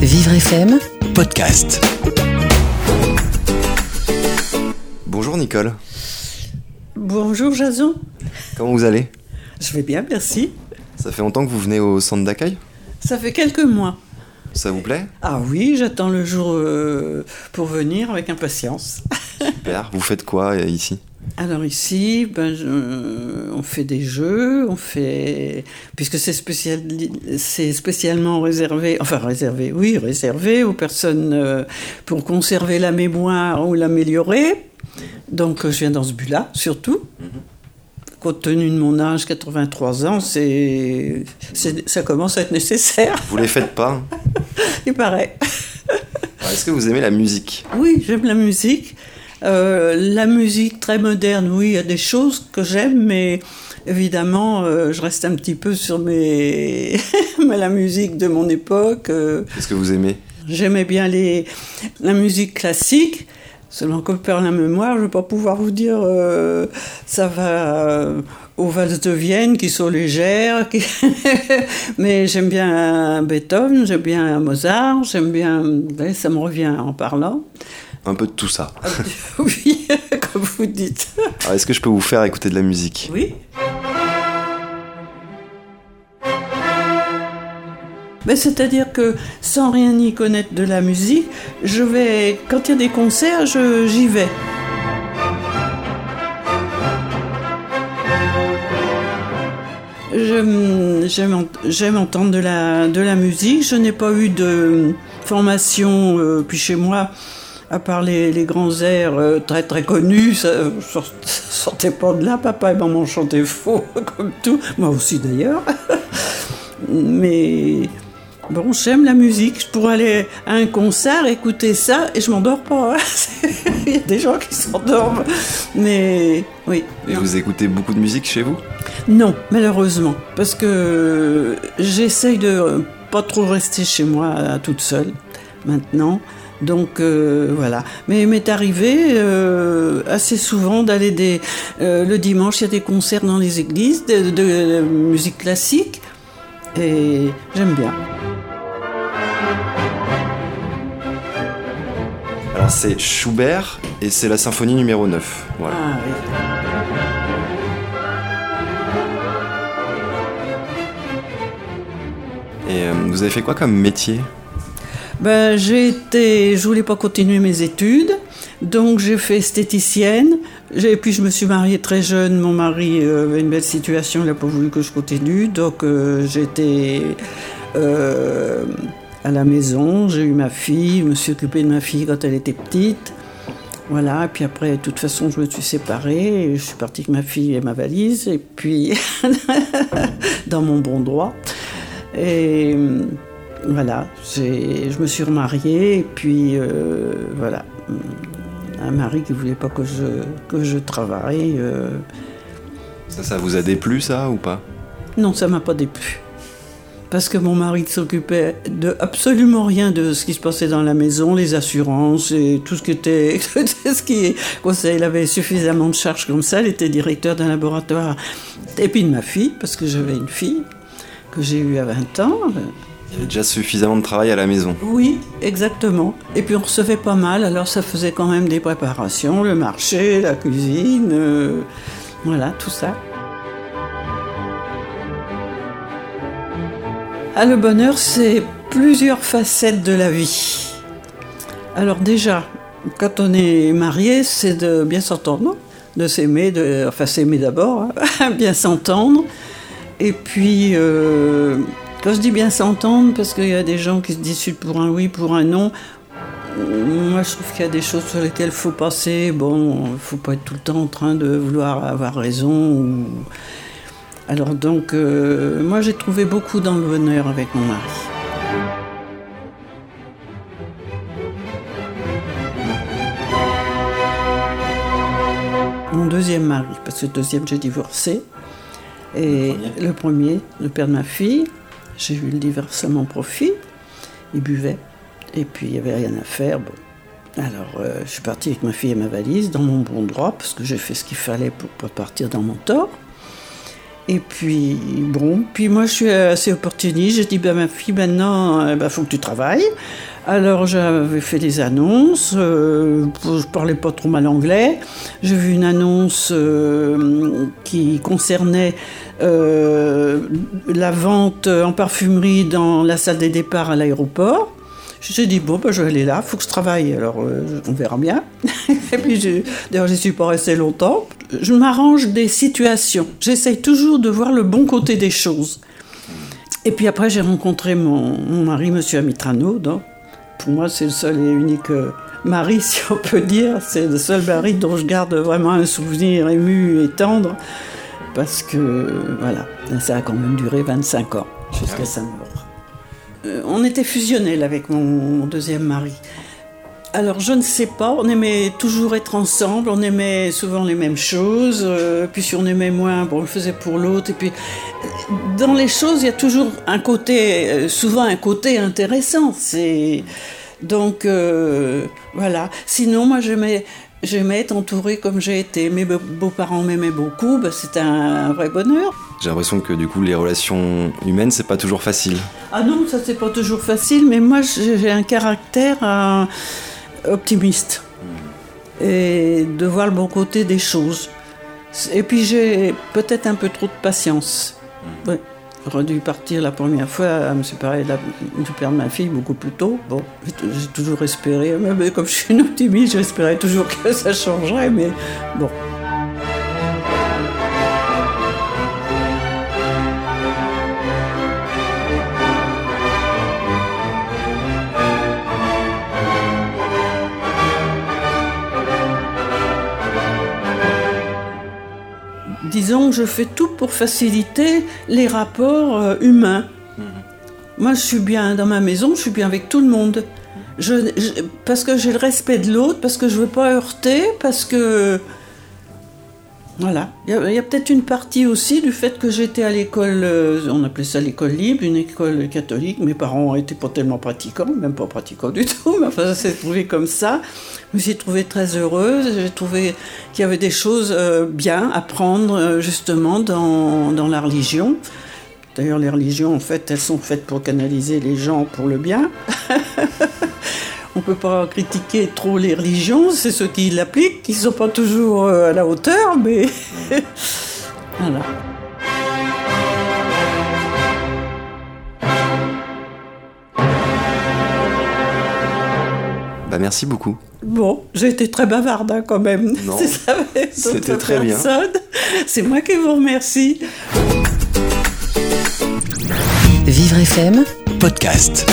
Vivre FM, podcast. Bonjour Nicole, Bonjour Jason, comment vous allez? Je vais bien, merci. Ça fait longtemps que vous venez au centre d'accueil? Ça fait quelques mois. Ça vous plaît? Ah oui, j'attends le jour euh, pour venir avec impatience. Super, vous faites quoi euh, ici? Alors ici, ben, je- on fait des jeux, on fait puisque c'est spécial, c'est spécialement réservé, enfin réservé, oui, réservé aux personnes euh, pour conserver la mémoire ou l'améliorer. Donc euh, je viens dans ce but-là, surtout. Compte tenu de mon âge, 83 ans, c'est, ça commence à être nécessaire, Vous les faites pas hein? Il paraît. Est-ce que vous aimez la musique? Oui, j'aime la musique. Euh, la musique très moderne, oui, il y a des choses que j'aime, mais évidemment, euh, je reste un petit peu sur mes... la musique de mon époque. euh, Qu'est-ce que vous aimez? J'aimais bien les... la musique classique. Selon que perd la mémoire, je ne vais pas pouvoir vous dire euh, ça va euh, aux valses de Vienne qui sont légères, qui- mais j'aime bien Beethoven, j'aime bien Mozart, j'aime bien, ça me revient en parlant. Un peu de tout ça. Oui, comme vous dites. Alors est-ce que je peux vous faire écouter de la musique? Oui. Ben, C'est-à-dire que sans rien y connaître de la musique, je vais, quand il y a des concerts, je- j'y vais. Je- J'aime ent- j'aime entendre de la, de la musique. Je n'ai pas eu de formation, euh, puis chez moi, à part les, les grands airs euh, très très connus, ça sort- sortait pas de là. Papa et maman chantaient faux, comme tout. Moi aussi d'ailleurs. Mais bon, j'aime la musique. Je pourrais aller à un concert, écouter ça, et je m'endors pas. hein. Il y a des gens qui s'endorment. Mais oui. Et vous écoutez beaucoup de musique chez vous? Non, malheureusement, parce que j'essaye de pas trop rester chez moi euh, toute seule maintenant. Donc euh, voilà. Mais il m'est arrivé euh, assez souvent d'aller des euh, le dimanche, il y a des concerts dans les églises de, de- de musique classique et j'aime bien. Alors c'est Schubert et c'est la symphonie numéro 9. Voilà. Ah, oui. Et vous avez fait quoi comme métier? Ben, été, je voulais pas continuer mes études, donc j'ai fait esthéticienne. J'ai- puis je me suis mariée très jeune. Mon mari euh, avait une belle situation, il n'a pas voulu que je continue, donc euh, j'étais euh, à la maison. J'ai eu ma fille, je me suis occupée de ma fille quand elle était petite. Voilà, et puis après, de toute façon, je me suis séparée, et je suis partie avec ma fille et ma valise, et puis dans mon bon droit. Et voilà, je me suis remariée, et puis euh, voilà, un mari qui voulait pas que je, que je travaille. euh, Ça, ça vous a déplu ça ou pas? Non, ça m'a pas déplu. Parce que mon mari s'occupait de absolument rien de ce qui se passait dans la maison, les assurances et tout ce qui était, ce qui. Il avait suffisamment de charges comme ça. Il était directeur d'un laboratoire. Et puis de ma fille, parce que j'avais une fille que j'ai eue à 20 ans. Il y avait déjà suffisamment de travail à la maison. Oui, exactement. Et puis on recevait pas mal, alors ça faisait quand même des préparations, le marché, la cuisine, euh, voilà, tout ça. Ah, le bonheur, c'est plusieurs facettes de la vie. Alors déjà, quand on est marié, c'est de bien s'entendre, de s'aimer, enfin s'aimer d'abord, hein, bien s'entendre. Et puis, euh, quand je dis bien s'entendre, parce qu'il y a des gens qui se disent pour un oui, pour un non. Moi, je trouve qu'il y a des choses sur lesquelles il faut passer. Bon, il faut pas être tout le temps en train de vouloir avoir raison. Ou... Alors donc, euh, moi, j'ai trouvé beaucoup dans le bonheur avec mon mari. Mon deuxième mari, parce que le deuxième, j'ai divorcé. Et le premier, le père de ma fille, j'ai eu le divorce à mon profit. Il buvait. Et puis, il n'y avait rien à faire. Bon. Alors, euh, je suis partie avec ma fille et ma valise dans mon bon droit, parce que j'ai fait ce qu'il fallait pour pas partir dans mon tort. Et puis, bon, puis moi je suis assez opportuniste. J'ai dit, ben, ma fille, maintenant, il ben, faut que tu travailles. Alors j'avais fait des annonces, euh, je parlais pas trop mal anglais. J'ai vu une annonce euh, qui concernait euh, la vente en parfumerie dans la salle des départs à l'aéroport. J'ai dit, bon, ben, je vais aller là, il faut que je travaille, alors on verra bien. Et puis, d'ailleurs, suis pas restée longtemps. Je m'arrange des situations. J'essaye toujours de voir le bon côté des choses. Et puis après, j'ai rencontré mon, mari, monsieur Amitrano, pour moi, c'est le seul et unique euh, mari, si on peut dire. C'est le seul mari dont je garde vraiment un souvenir ému et tendre. Parce que, voilà, ça a quand même duré 25 ans, jusqu'à sa mort. Euh, on était fusionnels avec mon, deuxième mari. Alors je ne sais pas, on aimait toujours être ensemble, on aimait souvent les mêmes choses, euh, puis si on aimait moins, bon, on le faisait pour l'autre, et puis dans les choses, il y a toujours un côté, souvent un côté intéressant. C'est donc euh, voilà. Sinon, moi, j'aimais, j'aimais être entourée comme j'ai été. Mes beaux-parents m'aimaient beaucoup, bah, c'était un, vrai bonheur. J'ai l'impression que du coup, les relations humaines, c'est pas toujours facile. Ah non, ça c'est pas toujours facile, mais moi, j'ai un caractère euh, optimiste et de voir le bon côté des choses. Et puis j'ai peut-être un peu trop de patience. Mmh. J'aurais dû partir la première fois à me séparer du père de ma fille beaucoup plus tôt. Bon, j'ai toujours espéré, mais comme je suis une optimiste, j'espérais toujours que ça changerait, mais bon. Disons je fais tout pour faciliter les rapports euh, humains. Mhm. Moi, je suis bien dans ma maison, je suis bien avec tout le monde. parce que j'ai le respect de l'autre, parce que je ne veux pas heurter, parce que voilà. Il y a, peut-être une partie aussi du fait que j'étais à l'école, euh, on appelait ça l'école libre, une école catholique. Mes parents n'étaient pas tellement pratiquants, même pas pratiquants du tout, mais enfin ça s'est trouvé comme ça. Je me suis trouvée très heureuse, j'ai trouvé qu'il y avait des choses euh, bien à prendre euh, justement dans, dans la religion. D'ailleurs, les religions, en fait, elles sont faites pour canaliser les gens pour le bien. On ne peut pas critiquer trop les religions, c'est ceux qui l'appliquent, qui ne sont pas toujours euh, à la hauteur, mais voilà. Bah merci beaucoup. Bon, j'ai été très bavarde hein, quand même. Non, c'était très bien. C'est moi qui vous remercie. Vivre FM, podcast.